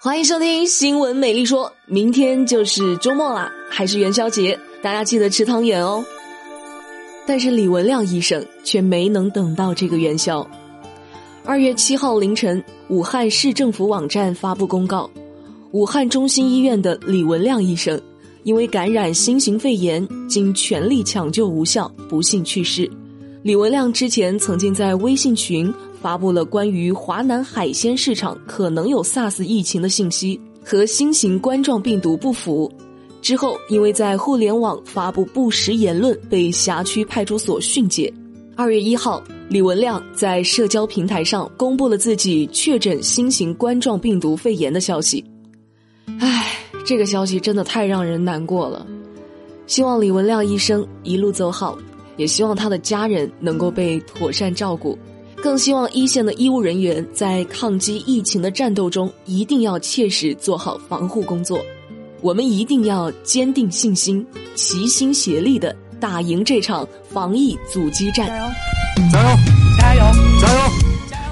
欢迎收听新闻美丽说。明天就是周末啦，还是元宵节，大家记得吃汤圆哦。但是李文亮医生却没能等到这个元宵。二月七号凌晨，武汉市政府网站发布公告，武汉中心医院的李文亮医生因为感染新型肺炎，经全力抢救无效，不幸去世。李文亮之前曾经在微信群。发布了关于华南海鲜市场可能有 SARS 疫情的信息，和新型冠状病毒不符。之后，因为在互联网发布不实言论，被辖区派出所训诫。二月一号，李文亮在社交平台上公布了自己确诊新型冠状病毒肺炎的消息。唉，这个消息真的太让人难过了。希望李文亮医生一路走好，也希望他的家人能够被妥善照顾。更希望一线的医务人员在抗击疫情的战斗中，一定要切实做好防护工作。我们一定要坚定信心，齐心协力的打赢这场防疫阻击战。加油！加油！加油！加油！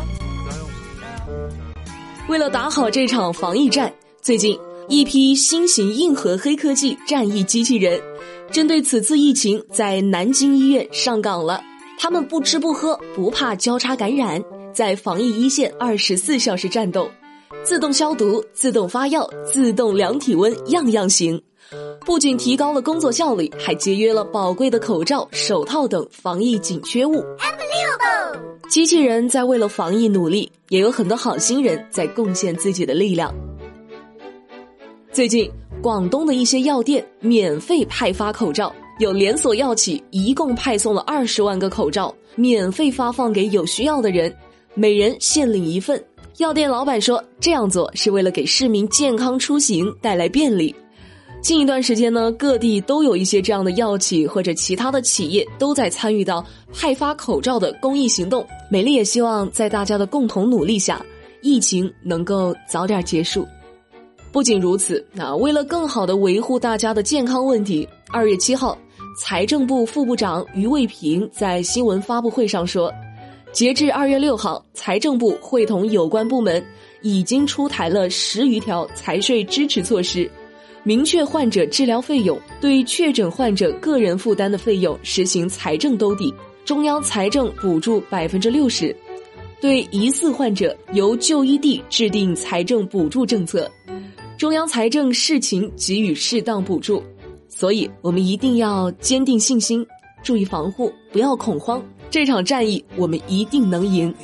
加油！为了打好这场防疫战，最近一批新型硬核黑科技战役机器人，针对此次疫情，在南京医院上岗了。他们不吃不喝，不怕交叉感染，在防疫一线二十四小时战斗，自动消毒、自动发药、自动量体温，样样行。不仅提高了工作效率，还节约了宝贵的口罩、手套等防疫紧缺物。机器人在为了防疫努力，也有很多好心人在贡献自己的力量。最近，广东的一些药店免费派发口罩。有连锁药企一共派送了二十万个口罩，免费发放给有需要的人，每人限领一份。药店老板说，这样做是为了给市民健康出行带来便利。近一段时间呢，各地都有一些这样的药企或者其他的企业都在参与到派发口罩的公益行动。美丽也希望在大家的共同努力下，疫情能够早点结束。不仅如此，那为了更好的维护大家的健康问题，二月七号。财政部副部长于卫平在新闻发布会上说，截至二月六号，财政部会同有关部门已经出台了十余条财税支持措施，明确患者治疗费用对确诊患者个人负担的费用实行财政兜底，中央财政补助百分之六十，对疑似患者由就医地制定财政补助政策，中央财政视情给予适当补助。所以，我们一定要坚定信心，注意防护，不要恐慌。这场战役，我们一定能赢。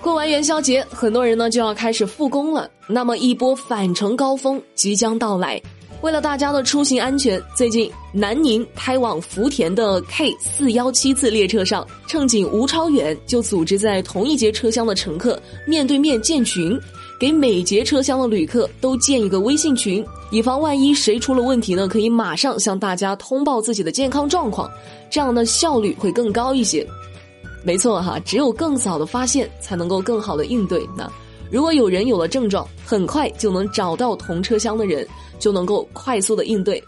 过完元宵节，很多人呢就要开始复工了。那么，一波返程高峰即将到来。为了大家的出行安全，最近南宁开往福田的 K 四幺七次列车上，乘警吴超远就组织在同一节车厢的乘客面对面建群，给每节车厢的旅客都建一个微信群，以防万一谁出了问题呢，可以马上向大家通报自己的健康状况，这样的效率会更高一些。没错哈，只有更早的发现，才能够更好的应对。那如果有人有了症状，很快就能找到同车厢的人。就能够快速的应对。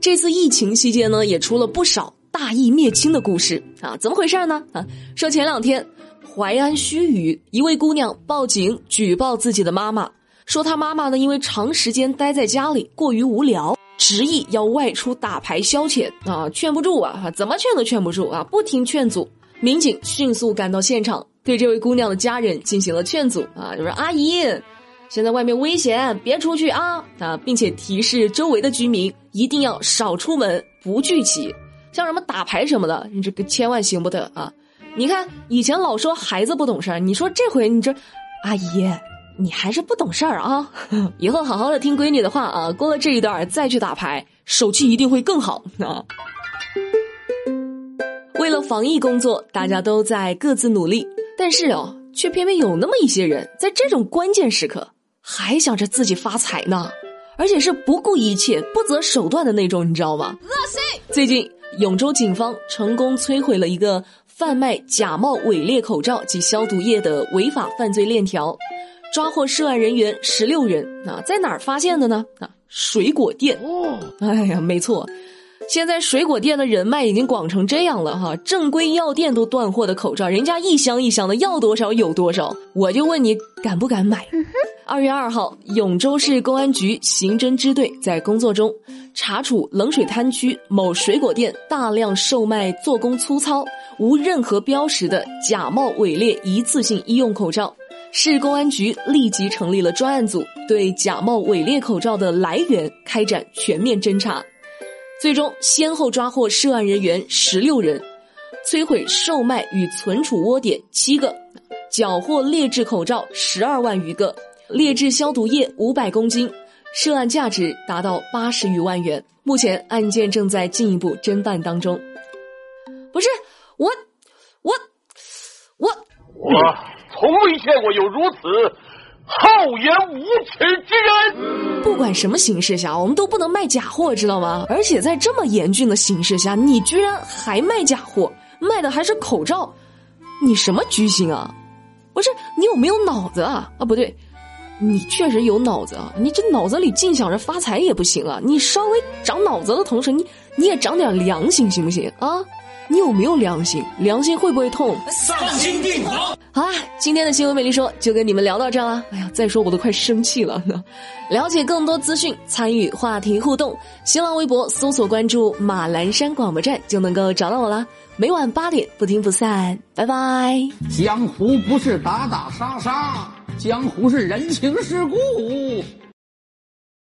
这次疫情期间呢，也出了不少大义灭亲的故事啊！怎么回事呢？啊，说前两天淮安盱眙一位姑娘报警举报自己的妈妈，说她妈妈呢因为长时间待在家里过于无聊，执意要外出打牌消遣啊，劝不住啊，怎么劝都劝不住啊，不听劝阻。民警迅速赶到现场，对这位姑娘的家人进行了劝阻啊，就说阿姨。现在外面危险，别出去啊啊！并且提示周围的居民一定要少出门，不聚集。像什么打牌什么的，你这个千万行不得啊！你看以前老说孩子不懂事儿，你说这回你这，阿姨，你还是不懂事儿啊！以后好好的听闺女的话啊，过了这一段再去打牌，手气一定会更好啊！为了防疫工作，大家都在各自努力，但是哦，却偏偏有那么一些人在这种关键时刻。还想着自己发财呢，而且是不顾一切、不择手段的那种，你知道吗？恶心！最近，永州警方成功摧毁了一个贩卖假冒伪劣口罩及消毒液的违法犯罪链条，抓获涉案人员十六人。啊，在哪儿发现的呢？啊，水果店。哦，哎呀，没错，现在水果店的人脉已经广成这样了哈，正规药店都断货的口罩，人家一箱一箱的，要多少有多少。我就问你，敢不敢买？二月二号，永州市公安局刑侦支队在工作中查处冷水滩区某水果店大量售卖做工粗糙、无任何标识的假冒伪劣一次性医用口罩。市公安局立即成立了专案组，对假冒伪劣口罩的来源开展全面侦查。最终，先后抓获涉案人员十六人，摧毁售卖与存储窝点七个，缴获劣质口罩十二万余个，劣质消毒液五百公斤，涉案价值达到八十余万元。目前案件正在进一步侦办当中。不是我，我，我，我从未见过有如此。厚颜无耻之人！不管什么形势下，我们都不能卖假货，知道吗？而且在这么严峻的形势下，你居然还卖假货，卖的还是口罩，你什么居心啊？不是你有没有脑子啊？啊，不对，你确实有脑子啊！你这脑子里净想着发财也不行啊！你稍微长脑子的同时，你你也长点良心行不行啊？你有没有良心？良心会不会痛？丧心病狂！好啦，今天的新闻美丽说就跟你们聊到这儿啦。哎呀，再说我都快生气了。了解更多资讯，参与话题互动，新浪微博搜索关注马栏山广播站就能够找到我啦。每晚八点不听不散，拜拜。江湖不是打打杀杀，江湖是人情世故。